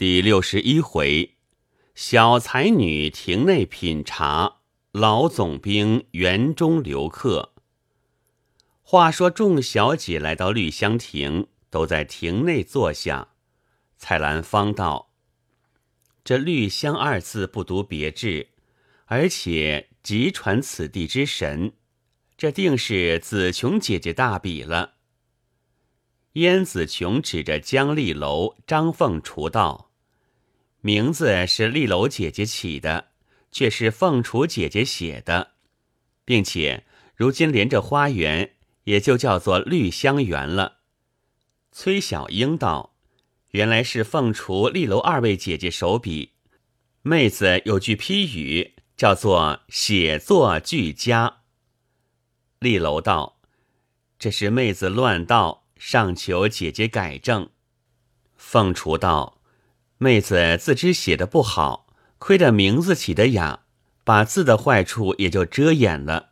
第六十一回，小才女亭内品茶，老总兵园中留客。话说众小姐来到绿香亭，都在亭内坐下。蔡澜方道：“这绿香二字不独别致，而且极传此地之神，这定是紫琼姐姐大笔了。”燕子琼指着江丽楼、张凤雏道。名字是丽楼姐姐起的，却是凤雏姐姐写的，并且如今连着花园也就叫做绿香园了。崔小英道：“原来是凤雏、丽楼二位姐姐手笔。妹子有句批语，叫做写作俱佳。”丽楼道：“这是妹子乱道，尚求姐姐改正。”凤雏道。妹子自知写的不好，亏得名字起的雅，把字的坏处也就遮掩了。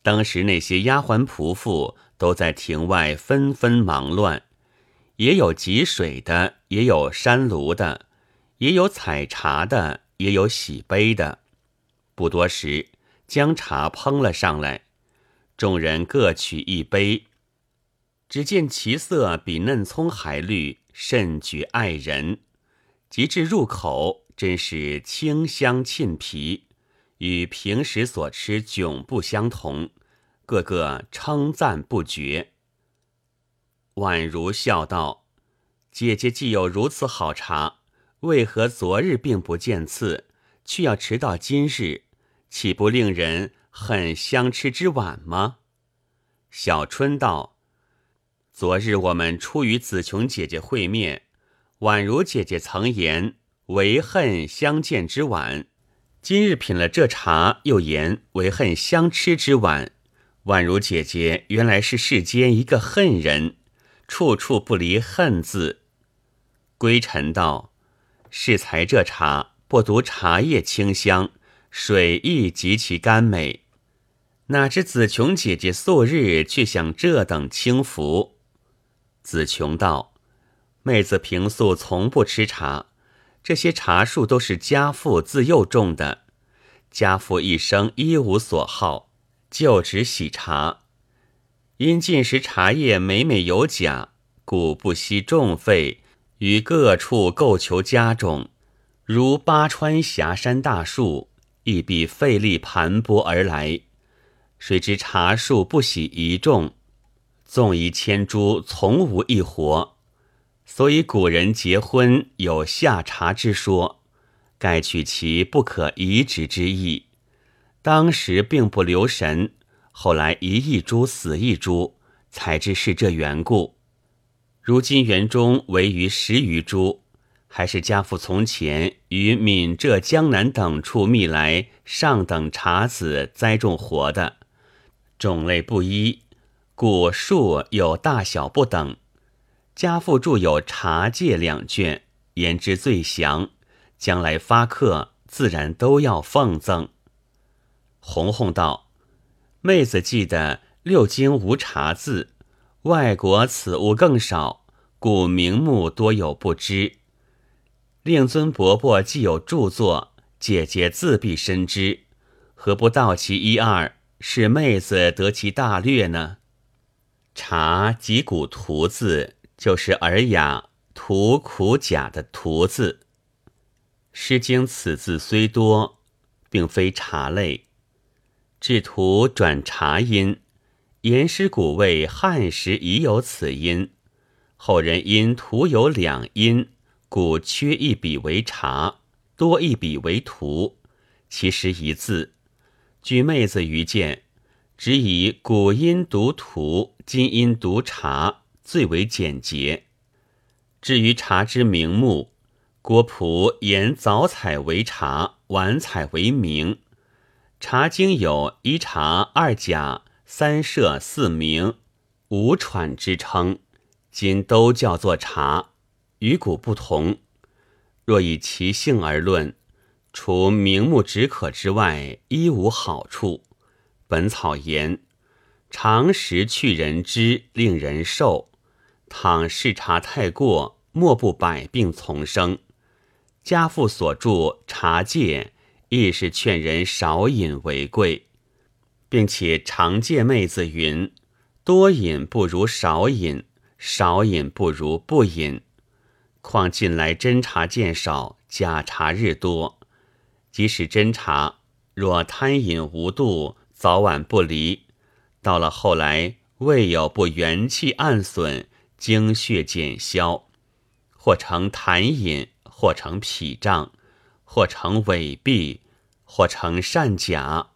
当时那些丫鬟仆妇都在庭外纷纷忙乱，也有汲水的，也有山炉的，也有采茶的，也有洗杯的。不多时，将茶烹了上来，众人各取一杯，只见其色比嫩葱还绿。甚觉爱人，及至入口，真是清香沁脾，与平时所吃迥不相同，个个称赞不绝。宛如笑道：“姐姐既有如此好茶，为何昨日并不见次，却要迟到今日？岂不令人恨相吃之晚吗？”小春道。昨日我们初与紫琼姐姐会面，宛如姐姐曾言为恨相见之晚，今日品了这茶，又言为恨相吃之晚。宛如姐姐原来是世间一个恨人，处处不离恨字。归尘道：适才这茶不独茶叶清香，水亦极其甘美。哪知紫琼姐姐素日却享这等清福。子琼道：“妹子平素从不吃茶，这些茶树都是家父自幼种的。家父一生一无所好，就只喜茶。因进食茶叶每每有假，故不惜重费于各处购求家种，如八川峡山大树，亦必费力盘剥而来。谁知茶树不喜一种。”纵一千株，从无一活，所以古人结婚有下茶之说，盖取其不可移植之意。当时并不留神，后来一一株死一株，才知是这缘故。如今园中唯余十余株，还是家父从前于闽浙江南等处觅来上等茶籽栽种活的，种类不一。古树有大小不等，家父著有《茶戒》两卷，言之最详。将来发客，自然都要奉赠。红红道：“妹子记得六经无茶字，外国此物更少，故名目多有不知。令尊伯伯既有著作，姐姐自必深知，何不道其一二，使妹子得其大略呢？”茶即古图字，就是尔雅图苦甲的图字。《诗经》此字虽多，并非茶类。制图转茶音，言师古谓汉时已有此音，后人因图有两音，故缺一笔为茶，多一笔为图，其实一字。据妹子愚见。只以古音读图，今音读茶，最为简洁。至于茶之名目，郭璞言早采为茶，晚采为名。茶经有一茶、二甲、三社、四名、五喘之称，今都叫做茶，与古不同。若以其性而论，除名目止渴之外，一无好处。本草言：常食去人之，令人瘦。倘嗜茶太过，莫不百病丛生。家父所著《茶戒》亦是劝人少饮为贵，并且常戒妹子云：多饮不如少饮，少饮不如不饮。况近来真茶见少，假茶日多。即使真茶，若贪饮无度，早晚不离。到了后来，未有不元气暗损，精血减消，或成痰饮，或成脾胀，或成痿痹，或成疝甲，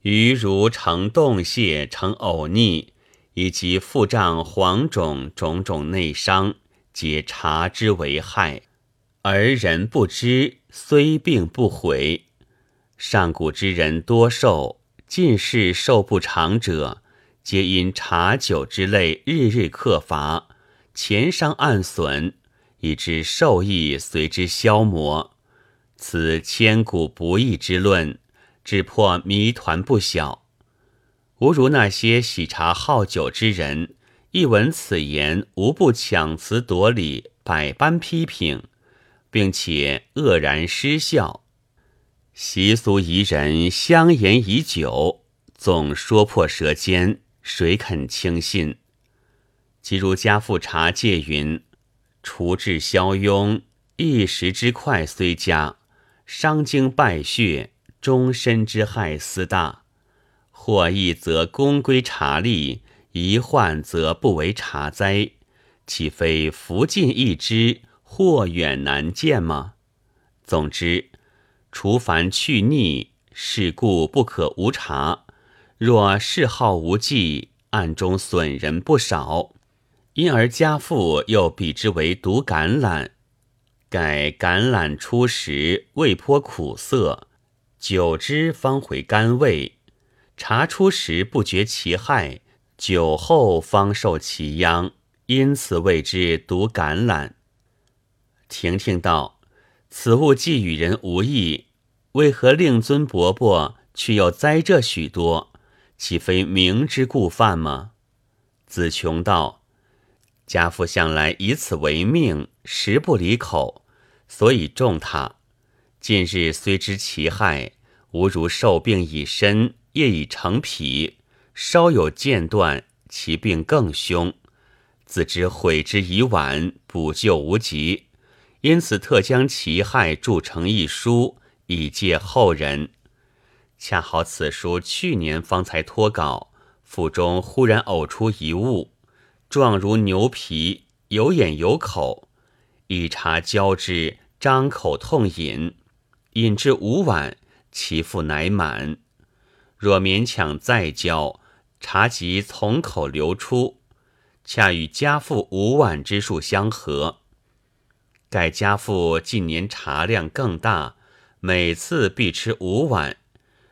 余如成冻泻、成呕逆，以及腹胀、黄肿种种内伤。皆察之为害，而人不知，虽病不悔。上古之人多寿，近世寿不长者，皆因茶酒之类日日克伐，钱伤暗损，以致寿益随之消磨。此千古不易之论，只破谜团不小。吾如那些喜茶好酒之人。一闻此言，无不强词夺理，百般批评，并且愕然失笑。习俗宜人，相言已久，总说破舌尖，谁肯轻信？即如家父茶戒云：“除治消痈，一时之快虽佳，伤精败血，终身之害斯大。或易则功归茶力。”一患则不为茶灾，岂非福尽一知，祸远难见吗？总之，除凡去逆，是故不可无茶。若嗜好无忌，暗中损人不少。因而家父又比之为毒橄榄，改橄榄初时味颇苦涩，久之方回甘味；茶初时不觉其害。酒后方受其殃，因此谓之毒橄榄。婷婷道：“此物既与人无异，为何令尊伯伯却又栽这许多？岂非明知故犯吗？”子琼道：“家父向来以此为命，食不离口，所以重他。近日虽知其害，吾如受病已深，业已成脾。”稍有间断，其病更凶，自知悔之已晚，补救无及，因此特将其害著成一书，以借后人。恰好此书去年方才脱稿，腹中忽然呕出一物，状如牛皮，有眼有口，一茶浇之，张口痛饮，饮至五碗，其腹乃满。若勉强再浇。茶即从口流出，恰与家父五碗之数相合。盖家父近年茶量更大，每次必吃五碗。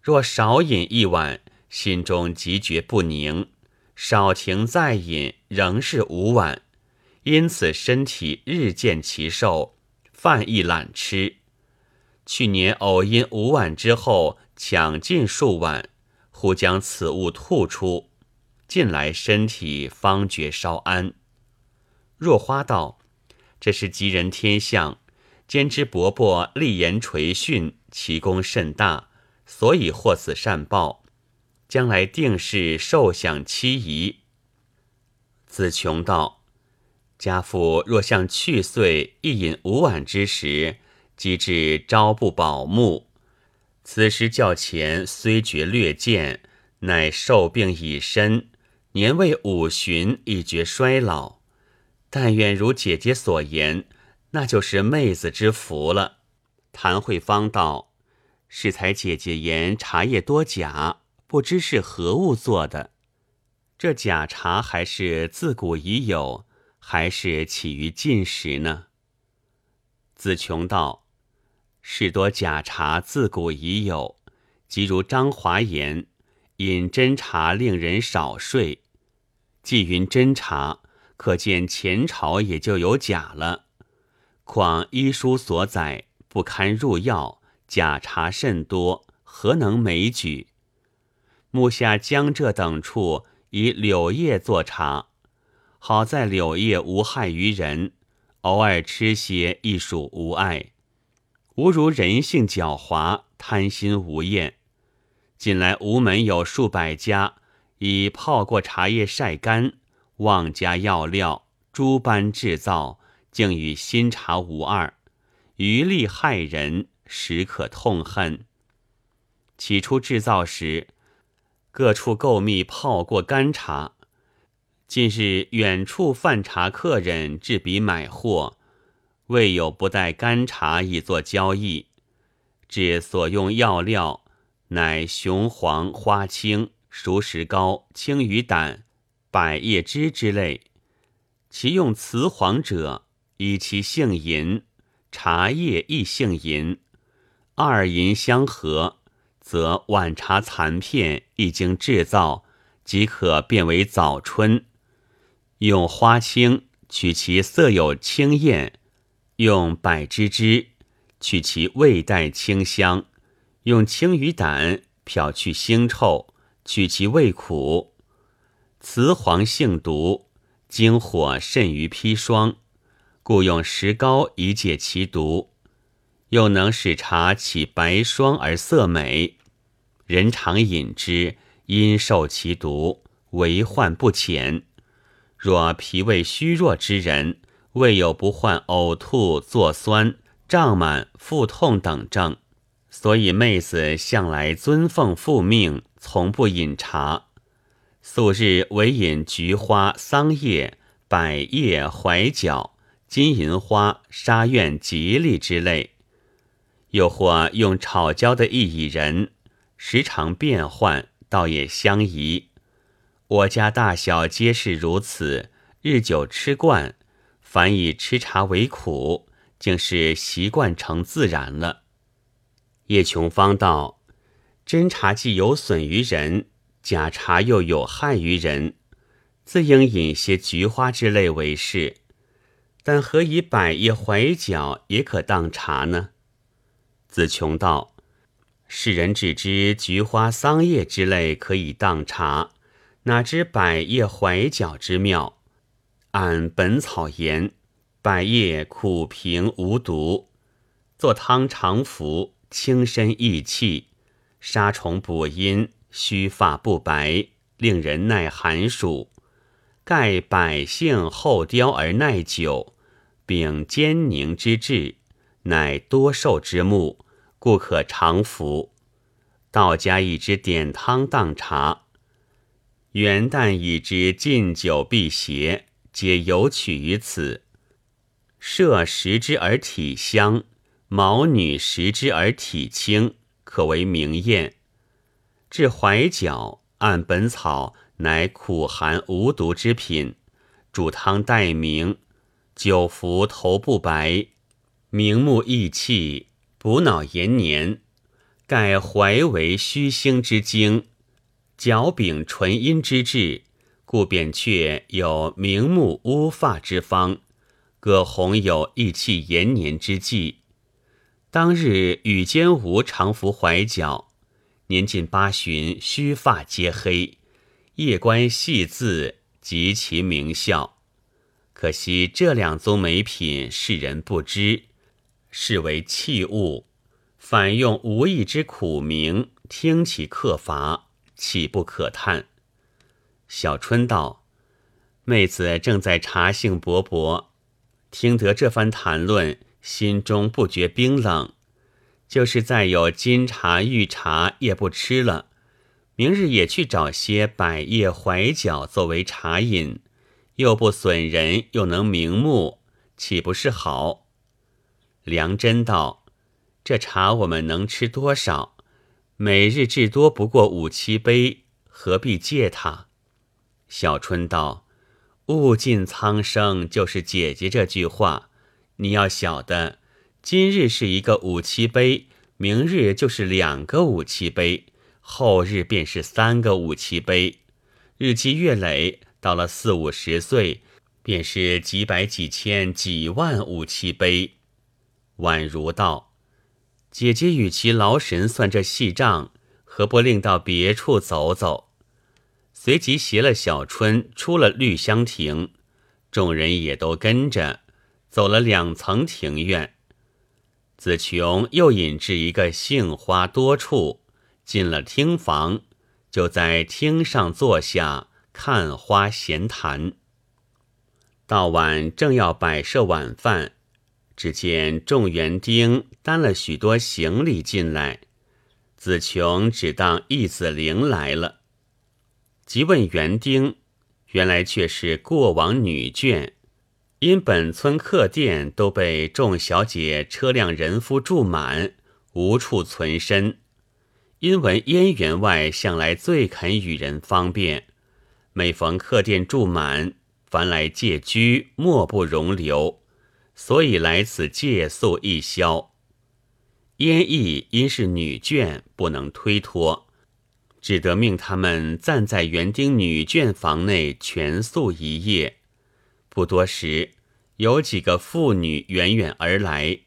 若少饮一碗，心中即觉不宁；少停再饮，仍是五碗。因此身体日渐其瘦，饭亦懒吃。去年偶因五碗之后抢尽数碗。忽将此物吐出，近来身体方觉稍安。若花道：“这是吉人天相，兼之伯伯立言垂训，其功甚大，所以获此善报。将来定是受享期宜。”子琼道：“家父若像去岁一饮五碗之时，即至朝不保暮。”此时较前虽觉略见，乃寿病已深，年未五旬，已觉衰老。但愿如姐姐所言，那就是妹子之福了。谭慧芳道：“适才姐姐言茶叶多假，不知是何物做的？这假茶还是自古已有，还是起于近时呢？”子琼道。士多假茶自古已有，即如张华言，饮真茶令人少睡。既云真茶，可见前朝也就有假了。况医书所载不堪入药，假茶甚多，何能枚举？目下江浙等处以柳叶做茶，好在柳叶无害于人，偶尔吃些亦属无碍。吾如人性狡猾，贪心无厌。近来吴门有数百家以泡过茶叶晒干，妄加药料，诸般制造，竟与新茶无二，余力害人，实可痛恨。起初制造时，各处购蜜泡过干茶。近日远处贩茶客人置笔买货，未有不带干茶以作交易，至所用药料。乃雄黄、花青、熟石膏、青鱼胆、百叶枝之类。其用雌黄者，以其性淫，茶叶亦性淫，二银相合，则晚茶残片一经制造，即可变为早春。用花青取其色有青艳，用百枝枝取其味带清香。用青鱼胆漂去腥臭，取其味苦。雌黄性毒，经火甚于砒霜，故用石膏以解其毒，又能使茶起白霜而色美。人常饮之，因受其毒，为患不浅。若脾胃虚弱之人，未有不患呕吐、作酸、胀满、腹痛等症。所以妹子向来尊奉父命，从不饮茶。素日唯饮菊花、桑叶、百叶、槐角、金银花、沙苑、吉利之类。又或用炒椒的薏苡仁，时常变换，倒也相宜。我家大小皆是如此，日久吃惯，凡以吃茶为苦，竟是习惯成自然了。叶琼芳道：“真茶既有损于人，假茶又有害于人，自应饮些菊花之类为是。但何以百叶槐角也可当茶呢？”子琼道：“世人只知菊花、桑叶之类可以当茶，哪知百叶、槐角之妙？按《本草》言，百叶苦平无毒，做汤常服。”轻身益气，杀虫补阴，须发不白，令人耐寒暑。盖百姓厚雕而耐久，秉坚宁之志，乃多寿之木，故可常服。道家以之点汤当茶，元旦以之禁酒辟邪，皆有取于此。设食之而体香。毛女食之而体轻，可为明艳。至怀角，按本草，乃苦寒无毒之品。煮汤待明，久服头不白，明目益气，补脑延年。盖怀为虚星之精，角柄纯阴之志，故扁鹊有明目乌发之方，葛洪有益气延年之计。当日与坚吾常服怀角，年近八旬，须发皆黑，夜观细字，极其名效。可惜这两宗美品，世人不知，视为器物，反用无意之苦名，听其客伐，岂不可叹？小春道：“妹子正在茶兴勃勃，听得这番谈论。”心中不觉冰冷，就是再有金茶玉茶也不吃了。明日也去找些百叶槐角作为茶饮，又不损人，又能明目，岂不是好？梁真道：“这茶我们能吃多少？每日至多不过五七杯，何必戒它？”小春道：“物尽苍生，就是姐姐这句话。”你要晓得，今日是一个五七杯，明日就是两个五七杯，后日便是三个五七杯，日积月累，到了四五十岁，便是几百几千几万五七杯。宛如道：“姐姐与其劳神算这细账，何不另到别处走走？”随即携了小春出了绿香亭，众人也都跟着。走了两层庭院。子琼又引至一个杏花多处，进了厅房，就在厅上坐下看花闲谈。到晚正要摆设晚饭，只见众园丁担了许多行李进来，子琼只当义子玲来了，即问园丁，原来却是过往女眷。因本村客店都被众小姐车辆人夫住满，无处存身。因闻燕员外向来最肯与人方便，每逢客店住满，凡来借居，莫不容留，所以来此借宿一宵。燕毅因是女眷，不能推脱，只得命他们暂在园丁女眷房内全宿一夜。不多时，有几个妇女远远而来，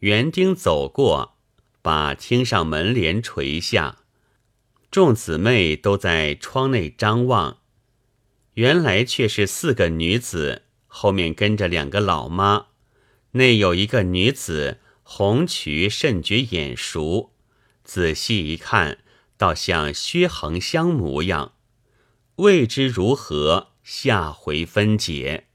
园丁走过，把厅上门帘垂下，众姊妹都在窗内张望。原来却是四个女子，后面跟着两个老妈，内有一个女子，红渠甚觉眼熟，仔细一看，倒像薛恒香模样。未知如何，下回分解。